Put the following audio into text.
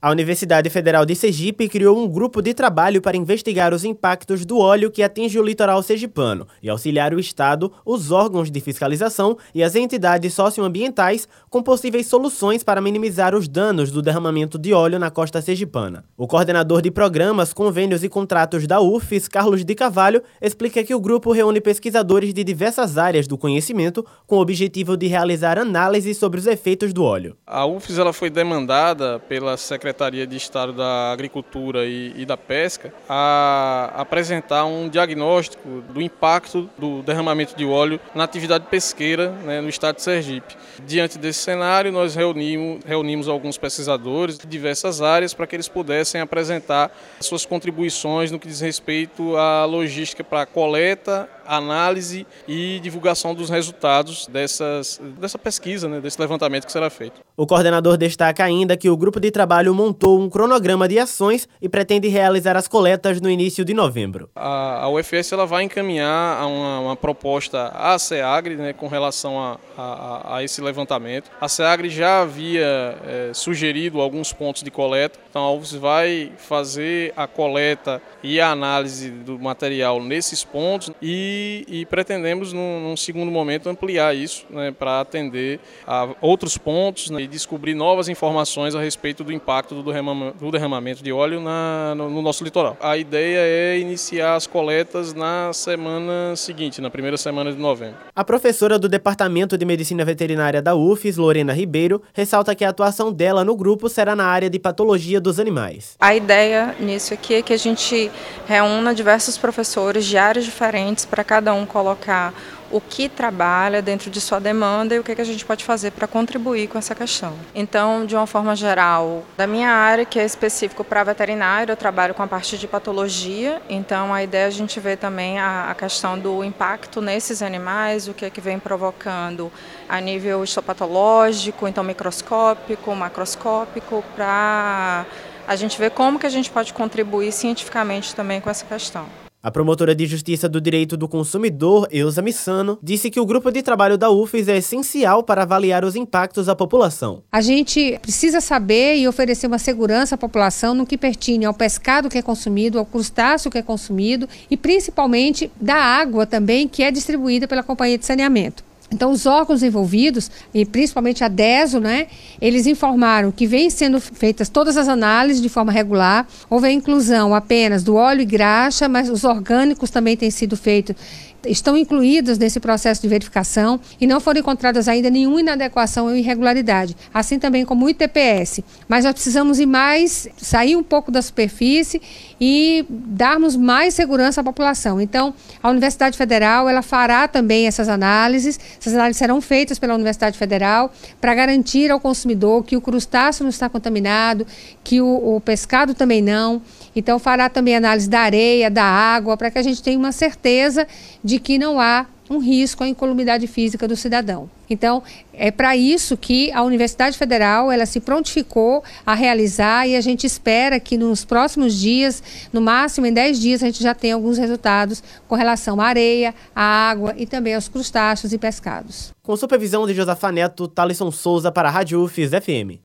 A Universidade Federal de Sergipe criou um grupo de trabalho para investigar os impactos do óleo que atinge o litoral sergipano e auxiliar o Estado, os órgãos de fiscalização e as entidades socioambientais com possíveis soluções para minimizar os danos do derramamento de óleo na costa sergipana. O coordenador de programas, convênios e contratos da UFES, Carlos de Carvalho, explica que o grupo reúne pesquisadores de diversas áreas do conhecimento com o objetivo de realizar análises sobre os efeitos do óleo. A UFES ela foi demandada pela Secretaria Secretaria de Estado da Agricultura e, e da Pesca a apresentar um diagnóstico do impacto do derramamento de óleo na atividade pesqueira né, no estado de Sergipe. Diante desse cenário, nós reunimos, reunimos alguns pesquisadores de diversas áreas para que eles pudessem apresentar suas contribuições no que diz respeito à logística para coleta, análise e divulgação dos resultados dessas, dessa pesquisa, né, desse levantamento que será feito. O coordenador destaca ainda que o grupo de trabalho montou um cronograma de ações e pretende realizar as coletas no início de novembro. A, a UFS ela vai encaminhar uma, uma proposta à SEAGRE né, com relação a, a, a, esse levantamento. A SEAGRE já havia é, sugerido alguns pontos de coleta, então a UFS vai fazer a coleta e a análise do material nesses pontos e, e pretendemos, num, num, segundo momento, ampliar isso né, para atender a outros pontos né, e descobrir novas informações a respeito do impacto do derramamento, do derramamento de óleo na, no, no, nosso litoral. A ideia é iniciar as coletas na semana seguinte, na primeira semana de novembro. A professora do Departamento de Medicina Veterinária da UFES, Lorena Ribeiro, ressalta que a atuação dela no grupo será na área de patologia dos animais. A ideia nisso aqui é que a gente reúna diversos professores de áreas diferentes para cada um colocar o que trabalha dentro de sua demanda e o que, que a gente pode fazer para contribuir com essa questão. Então, de uma forma geral, da minha área, que é específico para veterinário, eu trabalho com a parte de patologia, então a ideia é a gente ver também a, a questão do impacto nesses animais, o que é que vem provocando a nível histopatológico, então microscópico, macroscópico, para a gente ver como que a gente pode contribuir cientificamente também com essa questão. A promotora de Justiça do Direito do Consumidor, Eusa Missano, disse que o grupo de trabalho da UFES é essencial para avaliar os impactos à população. A gente precisa saber e oferecer uma segurança à população no que pertine ao pescado que é consumido, ao crustáceo que é consumido e principalmente da água também que é distribuída pela companhia de saneamento. Então, os órgãos envolvidos, e principalmente a DESO, né, eles informaram que vêm sendo feitas todas as análises de forma regular. Houve a inclusão apenas do óleo e graxa, mas os orgânicos também têm sido feitos estão incluídos nesse processo de verificação e não foram encontradas ainda nenhuma inadequação ou irregularidade, assim também como o ITPS. Mas nós precisamos ir mais, sair um pouco da superfície e darmos mais segurança à população. Então, a Universidade Federal ela fará também essas análises, essas análises serão feitas pela Universidade Federal para garantir ao consumidor que o crustáceo não está contaminado, que o, o pescado também não. Então, fará também análise da areia, da água, para que a gente tenha uma certeza de que não há um risco à incolumidade física do cidadão. Então, é para isso que a Universidade Federal ela se prontificou a realizar e a gente espera que nos próximos dias, no máximo em 10 dias, a gente já tenha alguns resultados com relação à areia, à água e também aos crustáceos e pescados. Com supervisão de Josafa Neto, Talisson Souza para a Rádio UFIS FM.